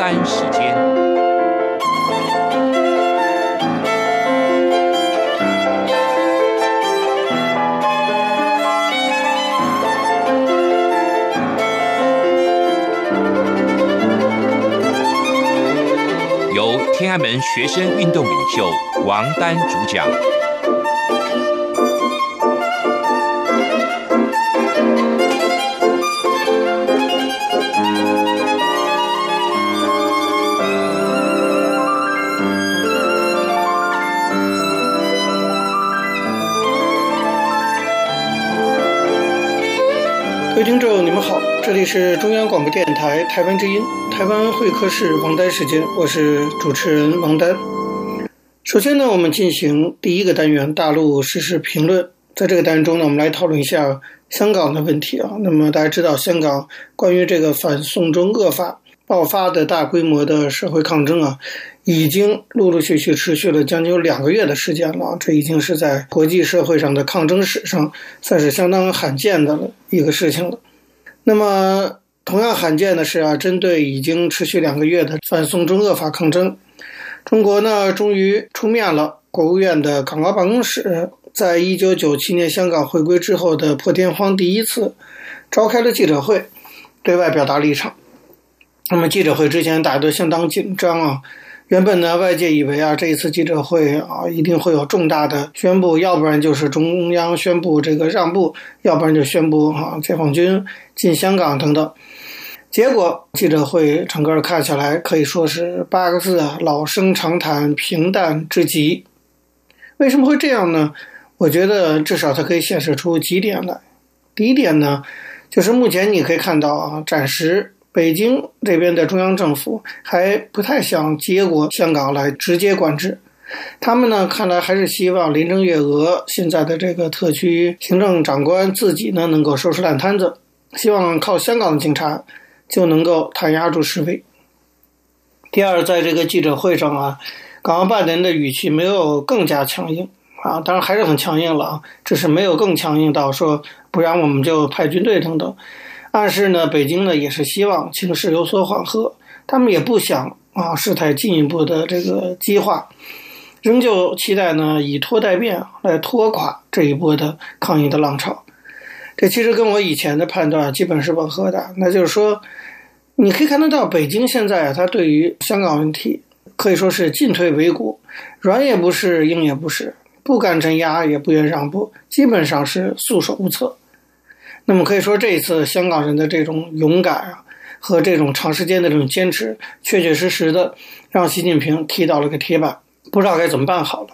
丹时间，由天安门学生运动领袖王丹主讲。听众，你们好，这里是中央广播电台台湾之音，台湾会客室王丹时间，我是主持人王丹。首先呢，我们进行第一个单元大陆时事评论。在这个单元中呢，我们来讨论一下香港的问题啊。那么大家知道，香港关于这个反送中恶法爆发的大规模的社会抗争啊。已经陆陆续续持续了将近有两个月的时间了，这已经是在国际社会上的抗争史上算是相当罕见的一个事情了。那么，同样罕见的是啊，针对已经持续两个月的反送中恶法抗争，中国呢终于出面了。国务院的港澳办公室在一九九七年香港回归之后的破天荒第一次召开了记者会，对外表达立场。那么记者会之前大家都相当紧张啊。原本呢，外界以为啊，这一次记者会啊，一定会有重大的宣布，要不然就是中央宣布这个让步，要不然就宣布、啊、解放军进香港等等。结果记者会整个看下来可以说是八个字啊，老生常谈，平淡至极。为什么会这样呢？我觉得至少它可以显示出几点来。第一点呢，就是目前你可以看到啊，暂时。北京这边的中央政府还不太想接过香港来直接管制，他们呢，看来还是希望林郑月娥现在的这个特区行政长官自己呢能够收拾烂摊子，希望靠香港的警察就能够弹压住示威。第二，在这个记者会上啊，港澳办的人的语气没有更加强硬啊，当然还是很强硬了啊，只是没有更强硬到说不然我们就派军队等等。暗示呢，北京呢也是希望情势有所缓和，他们也不想啊事态进一步的这个激化，仍旧期待呢以拖代变来拖垮这一波的抗议的浪潮。这其实跟我以前的判断基本是吻合的，那就是说，你可以看得到北京现在啊，它对于香港问题可以说是进退维谷，软也不是，硬也不是，不敢镇压，也不愿让步，基本上是束手无策。那么可以说，这一次香港人的这种勇敢啊，和这种长时间的这种坚持，确确实实的让习近平踢到了个铁板，不知道该怎么办好了。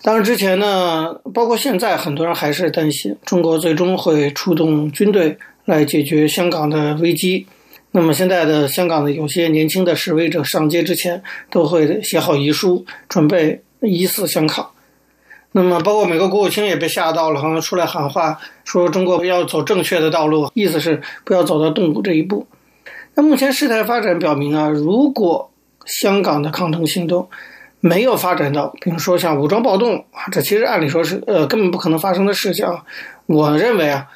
当然之前呢，包括现在，很多人还是担心中国最终会出动军队来解决香港的危机。那么现在的香港的有些年轻的示威者上街之前，都会写好遗书，准备以死相抗。那么，包括美国国务卿也被吓到了，好像出来喊话，说中国要走正确的道路，意思是不要走到动武这一步。那目前事态发展表明啊，如果香港的抗争行动没有发展到，比如说像武装暴动啊，这其实按理说是呃根本不可能发生的事情啊。我认为啊，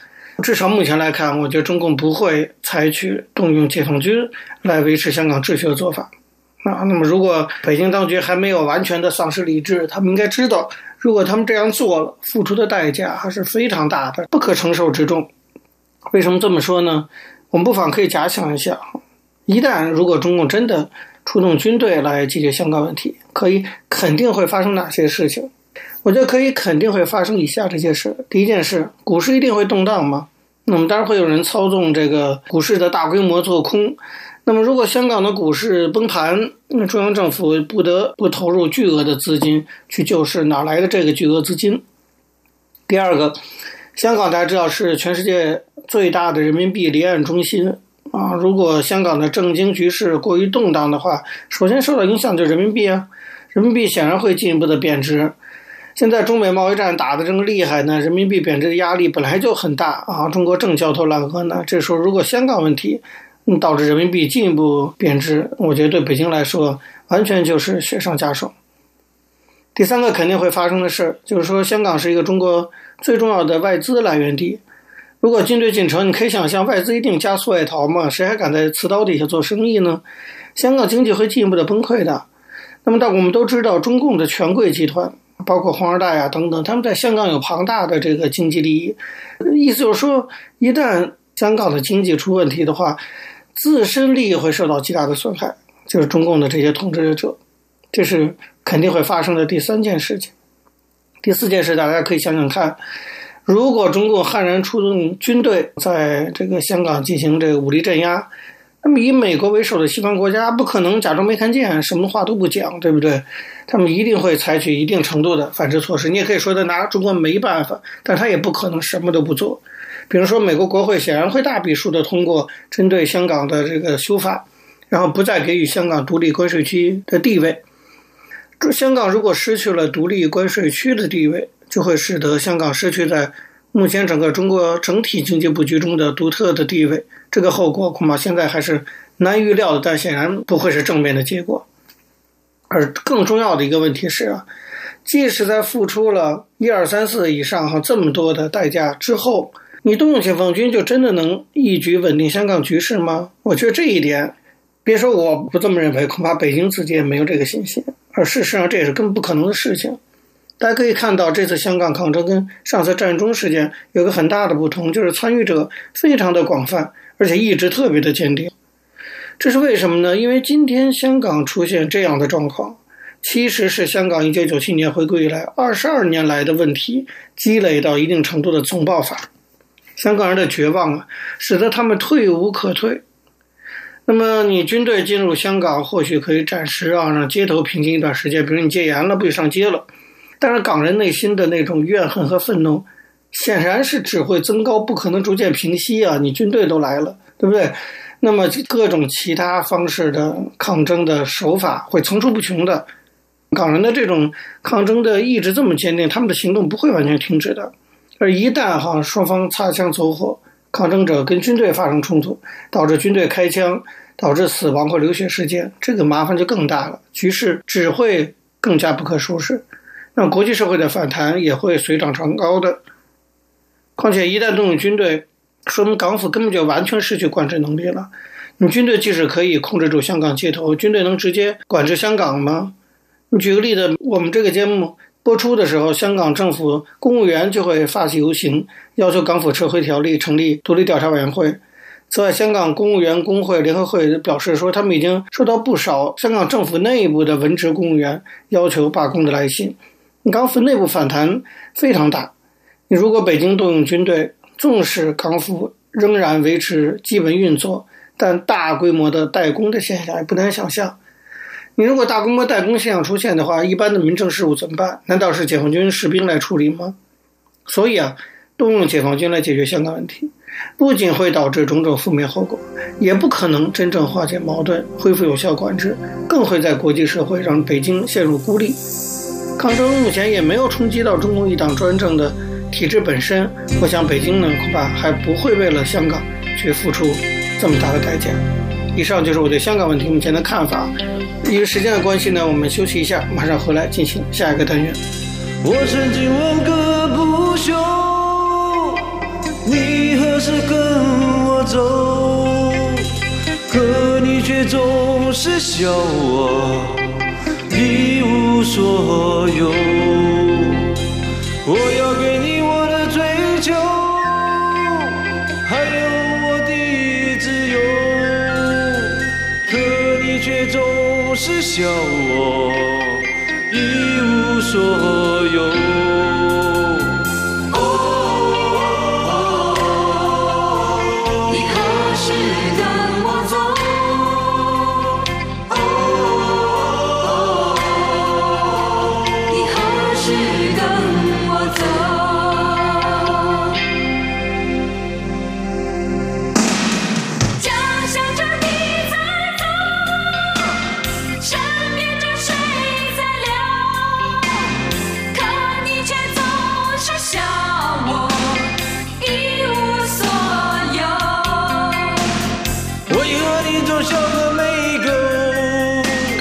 至少目前来看，我觉得中共不会采取动用解放军来维持香港秩序的做法。啊，那么如果北京当局还没有完全的丧失理智，他们应该知道。如果他们这样做了，付出的代价还是非常大的，不可承受之重。为什么这么说呢？我们不妨可以假想一下：一旦如果中共真的出动军队来解决香港问题，可以肯定会发生哪些事情？我觉得可以肯定会发生以下这些事。第一件事，股市一定会动荡吗？那么当然会有人操纵这个股市的大规模做空。那么，如果香港的股市崩盘，那中央政府不得不投入巨额的资金去救市，哪来的这个巨额资金？第二个，香港大家知道是全世界最大的人民币离岸中心啊。如果香港的政经局势过于动荡的话，首先受到影响就是人民币啊，人民币显然会进一步的贬值。现在中美贸易战打得这么厉害呢，人民币贬值的压力本来就很大啊。中国正焦头烂额呢，这时候如果香港问题，导致人民币进一步贬值，我觉得对北京来说完全就是雪上加霜。第三个肯定会发生的事，就是说香港是一个中国最重要的外资来源地，如果军队进城，你可以想象外资一定加速外逃嘛？谁还敢在刺刀底下做生意呢？香港经济会进一步的崩溃的。那么，但我们都知道，中共的权贵集团，包括黄二代啊等等，他们在香港有庞大的这个经济利益。意思就是说，一旦香港的经济出问题的话，自身利益会受到极大的损害。就是中共的这些统治者，这是肯定会发生的第三件事情。第四件事，大家可以想想看，如果中共悍然出动军队，在这个香港进行这个武力镇压。那么，以美国为首的西方国家不可能假装没看见，什么话都不讲，对不对？他们一定会采取一定程度的反制措施。你也可以说他拿中国没办法，但他也不可能什么都不做。比如说，美国国会显然会大笔数的通过针对香港的这个修法，然后不再给予香港独立关税区的地位。香港如果失去了独立关税区的地位，就会使得香港失去在目前整个中国整体经济布局中的独特的地位。这个后果恐怕现在还是难预料的，但显然不会是正面的结果。而更重要的一个问题是啊，即使在付出了一二三四以上哈这么多的代价之后，你动用解放军就真的能一举稳定香港局势吗？我觉得这一点，别说我不这么认为，恐怕北京自己也没有这个信心。而事实上，这也是根本不可能的事情。大家可以看到，这次香港抗争跟上次占中事件有个很大的不同，就是参与者非常的广泛。而且意志特别的坚定，这是为什么呢？因为今天香港出现这样的状况，其实是香港一九九七年回归以来二十二年来的问题积累到一定程度的总爆发。香港人的绝望啊，使得他们退无可退。那么你军队进入香港，或许可以暂时啊让街头平静一段时间，比如你戒严了，不许上街了。但是港人内心的那种怨恨和愤怒。显然是只会增高，不可能逐渐平息啊！你军队都来了，对不对？那么各种其他方式的抗争的手法会层出不穷的。港人的这种抗争的意志这么坚定，他们的行动不会完全停止的。而一旦哈双方擦枪走火，抗争者跟军队发生冲突，导致军队开枪，导致死亡或流血事件，这个麻烦就更大了，局势只会更加不可收拾。那国际社会的反弹也会水涨船高的。况且，一旦动用军队，说明港府根本就完全失去管制能力了。你军队即使可以控制住香港街头，军队能直接管制香港吗？你举个例子，我们这个节目播出的时候，香港政府公务员就会发起游行，要求港府撤回条例，成立独立调查委员会。此外，香港公务员工会联合会表示说，他们已经收到不少香港政府内部的文职公务员要求罢工的来信。港府内部反弹非常大。你如果北京动用军队，纵使港府仍然维持基本运作，但大规模的怠工的现象也不难想象。你如果大规模代工现象出现的话，一般的民政事务怎么办？难道是解放军士兵来处理吗？所以啊，动用解放军来解决香港问题，不仅会导致种种负面后果，也不可能真正化解矛盾、恢复有效管制，更会在国际社会让北京陷入孤立。抗争目前也没有冲击到中共一党专政的。体制本身，我想北京呢恐怕还不会为了香港去付出这么大的代价。以上就是我对香港问题目前的看法。因为时间的关系呢，我们休息一下，马上回来进行下一个单元。我曾经问个不休，你何时跟我走？可你却总是笑我一无所有。我要给你我的追求，还有。却总是笑我一无所有。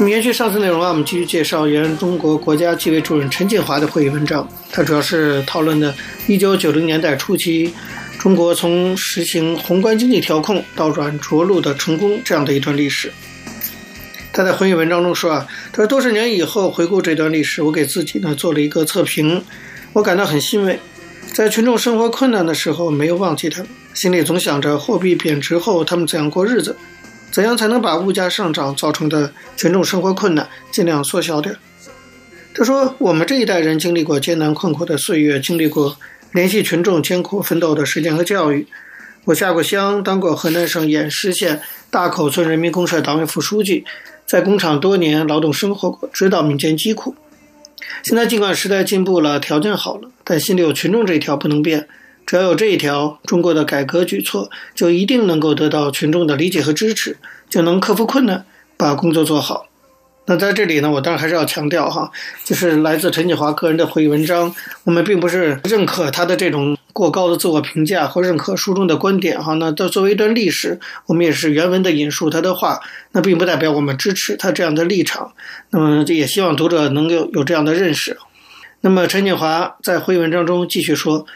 我们延续上次内容啊，我们继续介绍原中国国家纪委主任陈锦华的会议文章，他主要是讨论的1990年代初期中国从实行宏观经济调控到软着陆的成功这样的一段历史。他在会议文章中说啊，他说多少年以后回顾这段历史，我给自己呢做了一个测评，我感到很欣慰，在群众生活困难的时候没有忘记他们，心里总想着货币贬值后他们怎样过日子，怎样才能把物价上涨造成的群众生活困难尽量缩小点。他说我们这一代人经历过艰难困苦的岁月，经历过联系群众艰苦奋斗的时间和教育。我下过乡，当过河南省偃师县大口村人民公社党委副书记。在工厂多年劳动生活过，知道民间疾苦。现在尽管时代进步了，条件好了，但心里有群众这一条不能变。只要有这一条，中国的改革举措就一定能够得到群众的理解和支持，就能克服困难，把工作做好。那在这里呢，我当然还是要强调哈，就是来自陈景华个人的回忆文章，我们并不是认可他的这种过高的自我评价或认可书中的观点哈。那作为一段历史，我们也是原文的引述他的话，那并不代表我们支持他这样的立场。那么也希望读者能够有这样的认识。那么陈景华在会议文章中继续说，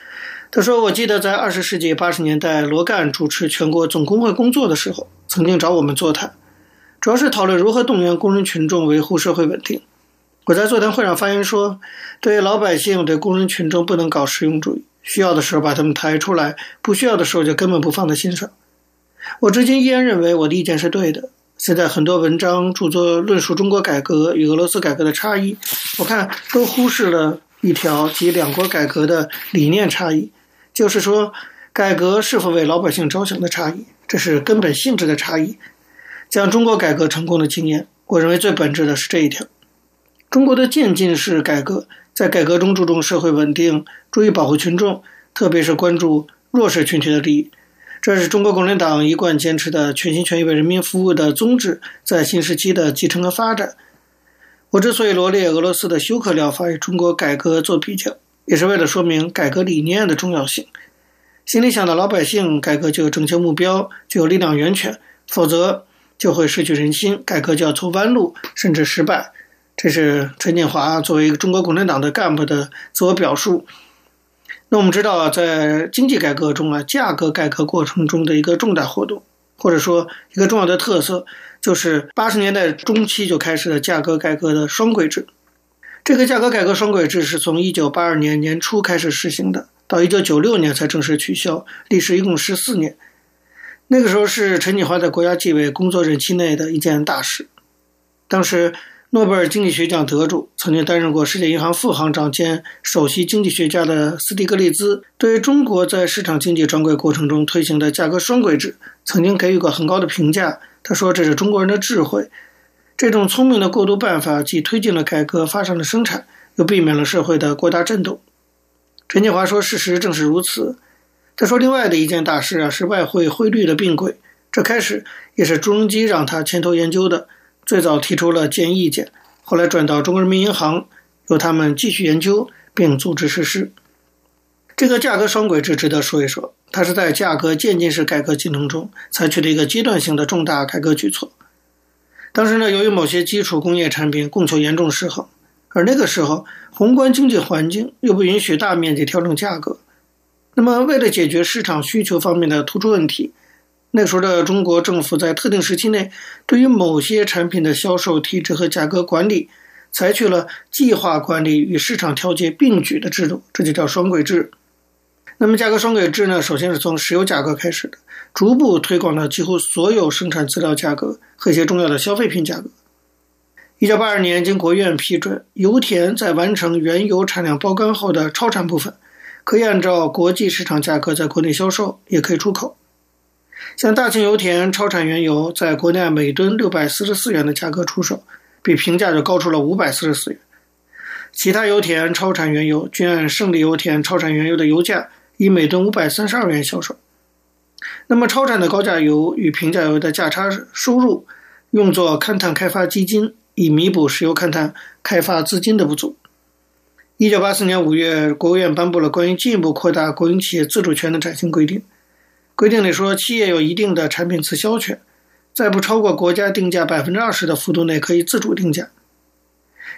他说：“我记得在二十世纪八十年代，罗干主持全国总工会工作的时候，曾经找我们座谈。”主要是讨论如何动员工人群众维护社会稳定。我在座谈会上发言说，对老百姓、对工人群众不能搞实用主义，需要的时候把他们抬出来，不需要的时候就根本不放在心上。我至今依然认为我的意见是对的。现在很多文章著作论述中国改革与俄罗斯改革的差异，我看都忽视了一条即两国改革的理念差异，就是说改革是否为老百姓着想的差异，这是根本性质的差异。讲中国改革成功的经验，我认为最本质的是这一条：中国的渐进式改革在改革中注重社会稳定，注意保护群众，特别是关注弱势群体的利益。这是中国共产党一贯坚持的全心全意为人民服务的宗旨，在新时期的继承和发展。我之所以罗列俄罗斯的休克疗法与中国改革做比较，也是为了说明改革理念的重要性。心里想的老百姓，改革就有正确目标，就有力量源泉，否则。就会失去人心，改革就要走弯路，甚至失败。这是陈建华作为一个中国共产党的干部的自我表述。那我们知道，在经济改革中啊，价格改革过程中的一个重大活动，或者说一个重要的特色，就是八十年代中期就开始了价格改革的双轨制。这个价格改革双轨制是从一九八二年年初开始实行的，到一九九六年才正式取消，历时一共十四年。那个时候是陈锦华在国家纪委工作任期内的一件大事。当时，诺贝尔经济学奖得主、曾经担任过世界银行副行长兼首席经济学家的斯蒂格利兹，对于中国在市场经济转轨过程中推行的价格双轨制，曾经给予过很高的评价。他说：“这是中国人的智慧，这种聪明的过渡办法，既推进了改革，发展了生产，又避免了社会的过大震动。”陈建华说：“事实正是如此。”再说另外的一件大事啊，是外汇汇率的并轨。这开始也是朱镕基让他牵头研究的，最早提出了建议意见，后来转到中国人民银行，由他们继续研究并组织实施。这个价格双轨制值得说一说，它是在价格渐进式改革进程中采取的一个阶段性的重大改革举措。当时呢，由于某些基础工业产品供求严重失衡，而那个时候宏观经济环境又不允许大面积调整价格。那么，为了解决市场需求方面的突出问题，那时候的中国政府在特定时期内，对于某些产品的销售体制和价格管理，采取了计划管理与市场调节并举的制度，这就叫双轨制。那么，价格双轨制呢，首先是从石油价格开始的，逐步推广了几乎所有生产资料价格和一些重要的消费品价格。一九八二年，经国务院批准，油田在完成原油产量包干后的超产部分。可以按照国际市场价格在国内销售，也可以出口。像大庆油田超产原油在国内每吨六百四十四元的价格出售，比平价就高出了五百四十四元。其他油田超产原油均按胜利油田超产原油的油价以每吨五百三十二元销售。那么超产的高价油与平价油的价差收入，用作勘探开发基金，以弥补石油勘探开发资金的不足。一九八四年五月，国务院颁布了关于进一步扩大国营企业自主权的崭新规定。规定里说，企业有一定的产品自销权，在不超过国家定价百分之二十的幅度内，可以自主定价。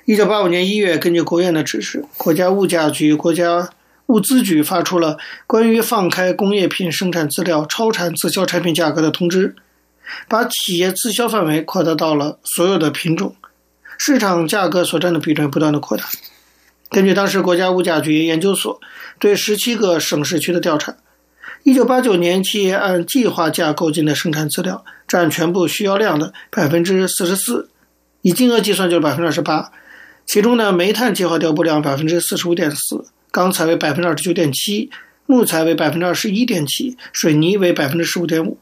一九八五年一月，根据国务院的指示，国家物价局、国家物资局发出了关于放开工业品生产资料超产自销产品价格的通知，把企业自销范围扩大到了所有的品种，市场价格所占的比重不断的扩大。根据当时国家物价局研究所对十七个省市区的调查，一九八九年企业按计划价购进的生产资料占全部需要量的百分之四十四，以金额计算就是百分之二十八。其中呢，煤炭计划调拨量百分之四十五点四，钢材为百分之二十九点七，木材为百分之二十一点七，水泥为百分之十五点五。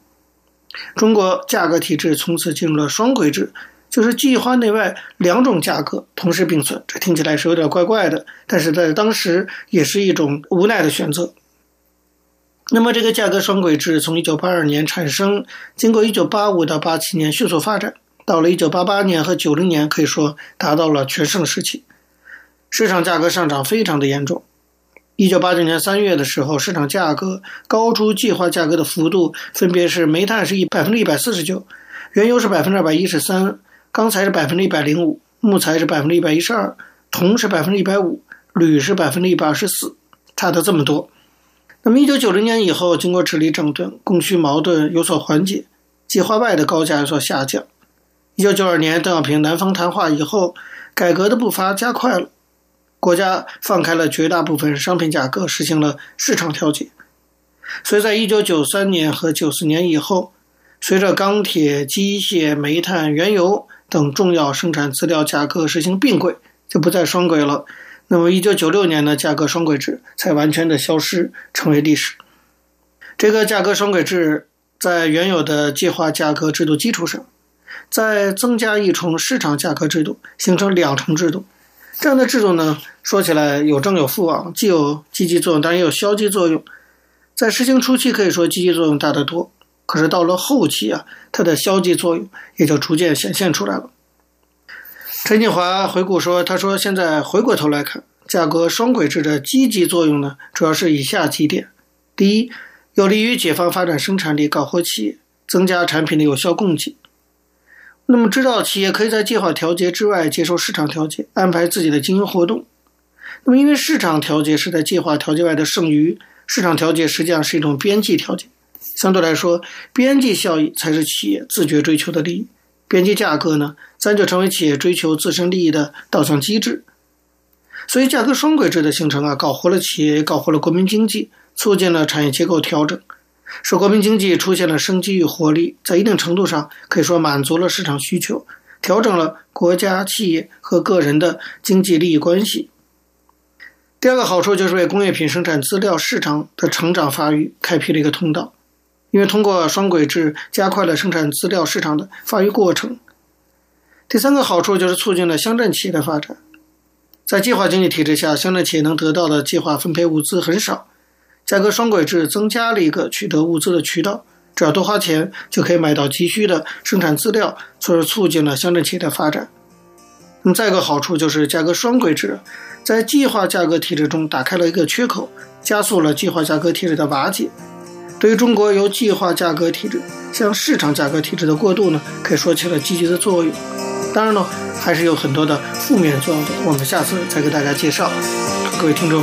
中国价格体制从此进入了双轨制。就是计划内外两种价格同时并存，这听起来是有点怪怪的，但是在当时也是一种无奈的选择。那么，这个价格双轨制从1982年产生，经过1985到87年迅速发展，到了1988年和90年，可以说达到了全盛时期，市场价格上涨非常的严重。1989年3月的时候，市场价格高出计划价格的幅度分别是煤炭是一百分之一百四十九，原油是百分之二百一十三。钢材是百分之一百零五，木材是百分之一百一十二，铜是百分之一百五，铝是百分之一百二十四，差的这么多。那么一九九零年以后，经过治理整顿，供需矛盾有所缓解，计划外的高价有所下降。一九九二年，邓小平南方谈话以后，改革的步伐加快了，国家放开了绝大部分商品价格，实行了市场调节。所以在一九九三年和九四年以后，随着钢铁、机械、煤炭、原油等重要生产资料价格实行并轨，就不再双轨了。那么，一九九六年的价格双轨制才完全的消失，成为历史。这个价格双轨制在原有的计划价格制度基础上，再增加一重市场价格制度，形成两重制度。这样的制度呢，说起来有正有负啊，既有积极作用，当然也有消极作用。在实行初期，可以说积极作用大得多。可是到了后期啊，它的消极作用也就逐渐显现出来了。陈锦华回顾说：“他说，现在回过头来看，价格双轨制的积极作用呢，主要是以下几点：第一，有利于解放发展生产力，搞活企业，增加产品的有效供给。那么，知道企业可以在计划调节之外接受市场调节，安排自己的经营活动。那么，因为市场调节是在计划调节外的剩余，市场调节实际上是一种边际调节。”相对来说，边际效益才是企业自觉追求的利益。边际价格呢，咱就成为企业追求自身利益的导向机制。所以，价格双轨制的形成啊，搞活了企业，也搞活了国民经济，促进了产业结构调整，使国民经济出现了生机与活力。在一定程度上，可以说满足了市场需求，调整了国家、企业和个人的经济利益关系。第二个好处就是为工业品生产资料市场的成长发育开辟了一个通道。因为通过双轨制加快了生产资料市场的发育过程。第三个好处就是促进了乡镇企业的发展。在计划经济体制下，乡镇企业能得到的计划分配物资很少。价格双轨制增加了一个取得物资的渠道，只要多花钱就可以买到急需的生产资料，从而促进了乡镇企业的发展。那么再一个好处就是价格双轨制在计划价格体制中打开了一个缺口，加速了计划价格体制的瓦解。对于中国由计划价格体制向市场价格体制的过渡呢，可以说起了积极的作用。当然了，还是有很多的负面作用的。我们下次再给大家介绍。各位听众，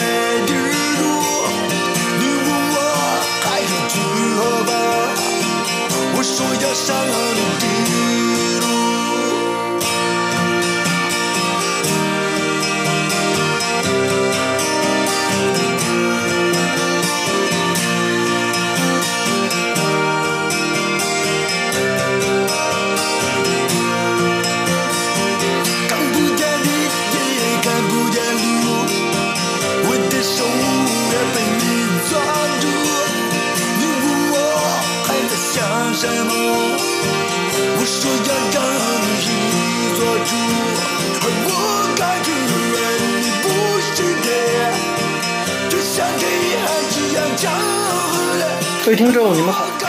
soy ya solo.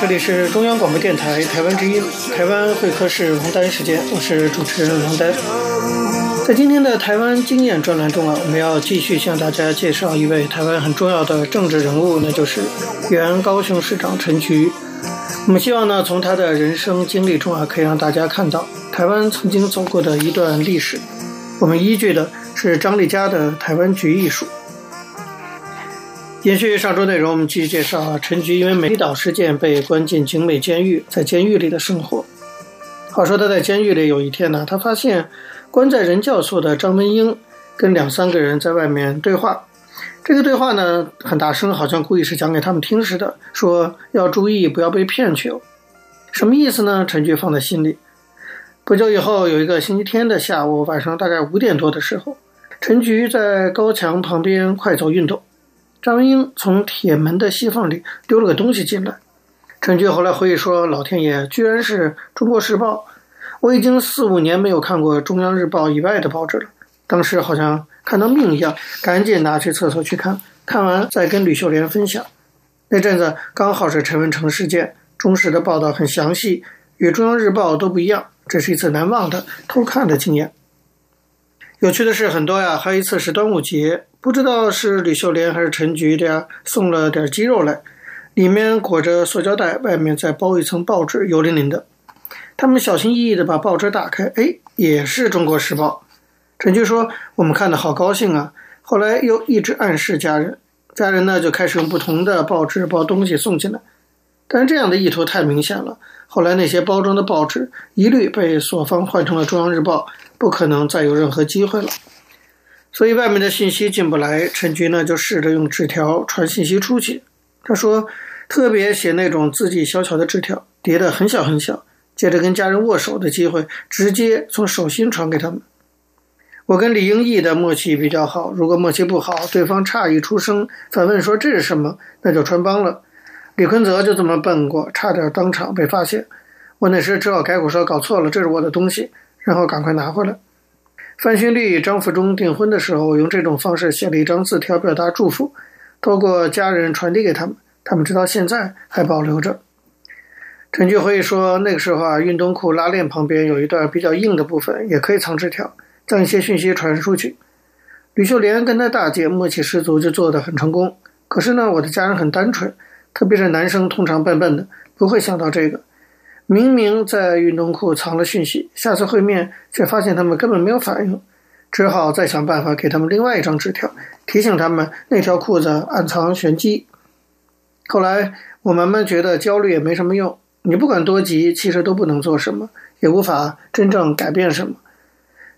这里是中央广播电台台湾之音，台湾会客室王丹时间，我是主持人王丹。在今天的台湾经验专栏中啊，我们要继续向大家介绍一位台湾很重要的政治人物，那就是原高雄市长陈菊。我们希望呢，从他的人生经历中啊，可以让大家看到台湾曾经走过的一段历史。我们依据的是张丽佳的《台湾局艺术》。延续上周内容，我们继续介绍啊，陈菊因为美丽岛事件被关进警美监狱，在监狱里的生活。话说他在监狱里有一天呢，他发现。关在人教所的张文英跟两三个人在外面对话，这个对话呢很大声，好像故意是讲给他们听似的，说要注意不要被骗去哦。什么意思呢？陈菊放在心里。不久以后，有一个星期天的下午，晚上大概五点多的时候，陈菊在高墙旁边快走运动，张文英从铁门的细缝里丢了个东西进来。陈菊后来回忆说：“老天爷，居然是中国时报。”我已经四五年没有看过《中央日报》以外的报纸了，当时好像看到命一样，赶紧拿去厕所去看，看完再跟吕秀莲分享。那阵子刚好是陈文成事件，中时的报道很详细，与《中央日报》都不一样，这是一次难忘的偷看的经验。有趣的事很多呀，还有一次是端午节，不知道是吕秀莲还是陈菊的呀，送了点鸡肉来，里面裹着塑胶袋，外面再包一层报纸，油淋淋的。他们小心翼翼地把报纸打开，哎，也是《中国时报》。陈菊说：“我们看得好高兴啊！”后来又一直暗示家人，家人呢就开始用不同的报纸包东西送进来。但这样的意图太明显了，后来那些包装的报纸一律被所方换成了《中央日报》，不可能再有任何机会了。所以外面的信息进不来，陈菊呢就试着用纸条传信息出去。他说：“特别写那种字迹小巧的纸条，叠得很小很小。”借着跟家人握手的机会，直接从手心传给他们。我跟李英义的默契比较好，如果默契不好，对方诧异出声，反问说这是什么，那就穿帮了。李坤泽就这么笨过，差点当场被发现。我那时只好改口说搞错了，这是我的东西，然后赶快拿回来。范勋利、张富忠订婚的时候，用这种方式写了一张字条表达祝福，透过家人传递给他们，他们直到现在还保留着。陈菊回忆说，那个时候啊，运动裤拉链旁边有一段比较硬的部分，也可以藏纸条，将一些讯息传出去。吕秀莲跟她大姐默契十足，就做得很成功。可是呢，我的家人很单纯，特别是男生，通常笨笨的，不会想到这个。明明在运动裤藏了讯息，下次会面却发现他们根本没有反应，只好再想办法给他们另外一张纸条，提醒他们那条裤子暗藏玄机。后来我慢慢觉得焦虑也没什么用。你不管多急，其实都不能做什么，也无法真正改变什么。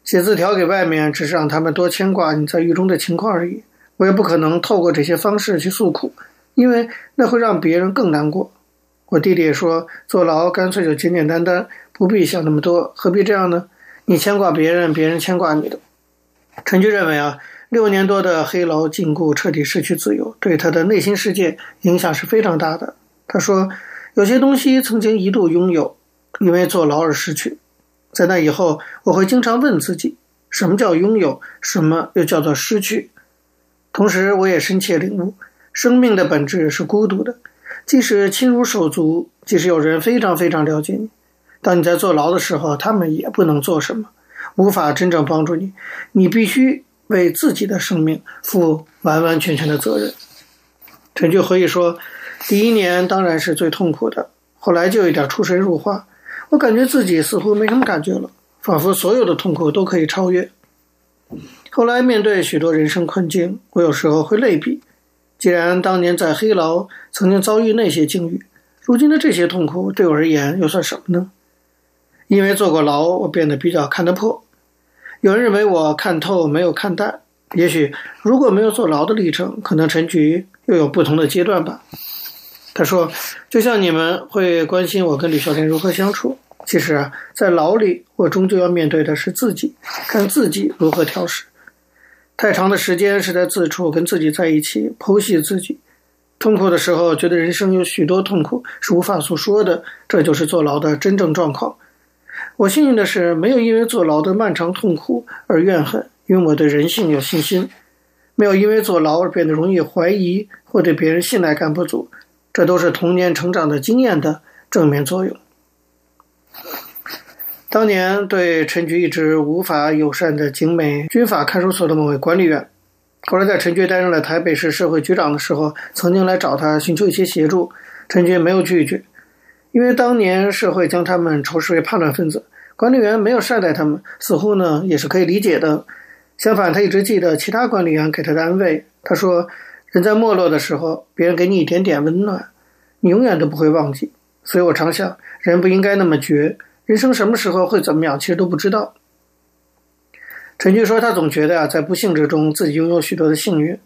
写字条给外面，只是让他们多牵挂你在狱中的情况而已。我也不可能透过这些方式去诉苦，因为那会让别人更难过。我弟弟也说，坐牢干脆就简简单单，不必想那么多，何必这样呢？你牵挂别人，别人牵挂你的。陈菊认为啊，六年多的黑牢禁锢，彻底失去自由，对他的内心世界影响是非常大的。他说。有些东西曾经一度拥有，因为坐牢而失去。在那以后，我会经常问自己：什么叫拥有？什么又叫做失去？同时，我也深切领悟，生命的本质是孤独的。即使亲如手足，即使有人非常非常了解你，当你在坐牢的时候，他们也不能做什么，无法真正帮助你。你必须为自己的生命负完完全全的责任。陈俊回忆说。第一年当然是最痛苦的，后来就有点出神入化，我感觉自己似乎没什么感觉了，仿佛所有的痛苦都可以超越。后来面对许多人生困境，我有时候会类比：既然当年在黑牢曾经遭遇那些境遇，如今的这些痛苦对我而言又算什么呢？因为坐过牢，我变得比较看得破。有人认为我看透没有看淡，也许如果没有坐牢的历程，可能陈局又有不同的阶段吧。他说：“就像你们会关心我跟吕孝天如何相处，其实啊，在牢里，我终究要面对的是自己，看自己如何调试。太长的时间是在自处跟自己在一起，剖析自己，痛苦的时候，觉得人生有许多痛苦是无法诉说的，这就是坐牢的真正状况。我幸运的是，没有因为坐牢的漫长痛苦而怨恨，因为我对人性有信心；没有因为坐牢而变得容易怀疑或对别人信赖感不足，这都是童年成长的经验的正面作用。当年对陈菊一直无法友善的景美军法看守所的某位管理员。后来，在陈菊担任了台北市社会局长的时候，曾经来找他寻求一些协助，陈菊没有拒绝，因为当年社会将他们仇视为叛乱分子，管理员没有善待他们，似乎呢也是可以理解的。相反，他一直记得其他管理员给他的安慰。他说：“人在没落的时候，别人给你一点点温暖，你永远都不会忘记。所以我常想，人不应该那么绝，人生什么时候会怎么样，其实都不知道。”陈菊说：“他总觉得啊，在不幸之中，自己拥有许多的幸运。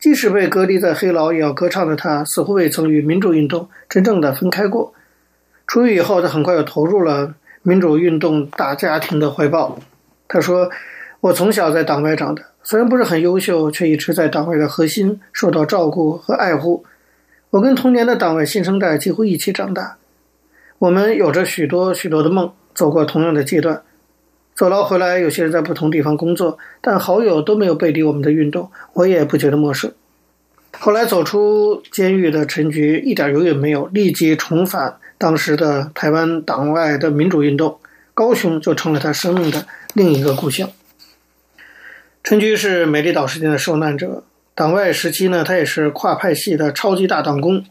即使被隔离在黑牢，也要歌唱的他，似乎未曾与民主运动真正的分开过。出狱以后，他很快又投入了民主运动大家庭的怀抱。他说：‘我从小在党外长大，虽然不是很优秀，却一直在党外的核心受到照顾和爱护。我跟童年的党外新生代几乎一起长大，我们有着许多许多的梦，走过同样的阶段。’”走了回来，有些人在不同地方工作，但好友都没有背离我们的运动，我也不觉得陌生。后来走出监狱的陈菊一点犹豫没有，立即重返当时的台湾党外的民主运动，高雄就成了他生命的另一个故乡。陈菊是美丽岛事件的受难者，党外时期呢，他也是跨派系的超级大党工，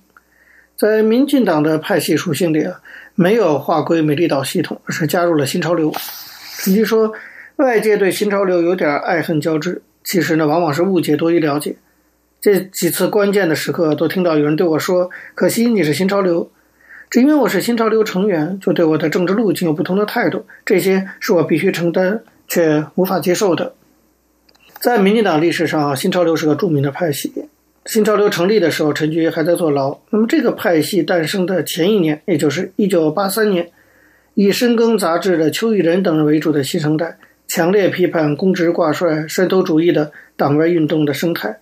在民进党的派系属性里啊，没有划归美丽岛系统，而是加入了新潮流。陈菊说，外界对新潮流有点爱恨交织，其实呢，往往是误解多于了解。这几次关键的时刻，都听到有人对我说：“可惜你是新潮流。”只因为我是新潮流成员，就对我的政治路径有不同的态度，这些是我必须承担却无法接受的。在民进党历史上，新潮流是个著名的派系。新潮流成立的时候，陈菊还在坐牢。那么，这个派系诞生的前一年，也就是一九八三年。以深耕杂志的邱义仁等人为主的新生代，强烈批判公职挂帅、山头主义的党外运动的生态。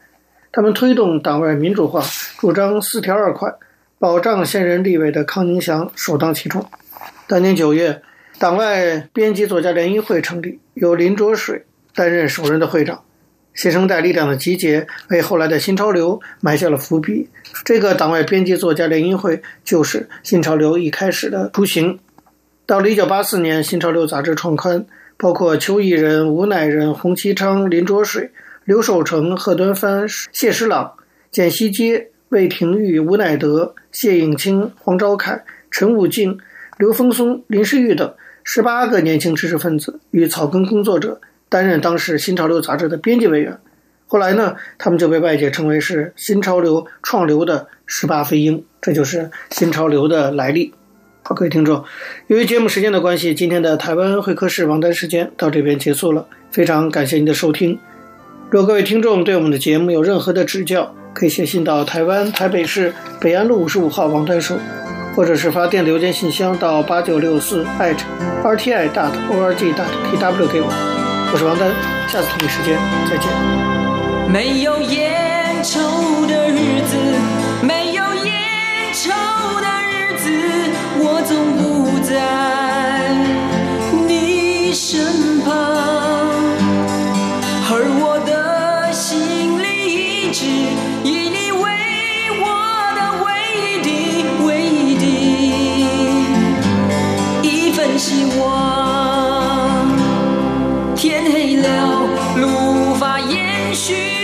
他们推动党外民主化，主张四条二款，保障现任立委的康宁祥首当其冲。当年九月，党外编辑作家联谊会成立，由林卓水担任首任的会长。新生代力量的集结，为后来的新潮流埋下了伏笔。这个党外编辑作家联谊会，就是新潮流一开始的雏形。到了一九八四年，《新潮流》杂志创刊，包括邱毅仁、吴乃仁、洪其昌、林卓水、刘守成、贺端藩、谢师朗、简希街、魏廷玉、吴乃德、谢颖清、黄昭凯、陈武进、刘丰松、林世玉等十八个年轻知识分子与草根工作者担任当时《新潮流》杂志的编辑委员。后来呢，他们就被外界称为是《新潮流》创流的十八飞鹰，这就是《新潮流》的来历。好，各位听众，由于节目时间的关系，今天的台湾会客室王丹时间到这边结束了。非常感谢您的收听。如果各位听众对我们的节目有任何的指教，可以写信到台湾台北市北安路五十五号王丹收，或者是发电子邮件信箱到八九六四 @rti dot org dot tw 给我。我是王丹，下次同一时间再见。没有烟抽的日子，没有烟抽的日子。我总不在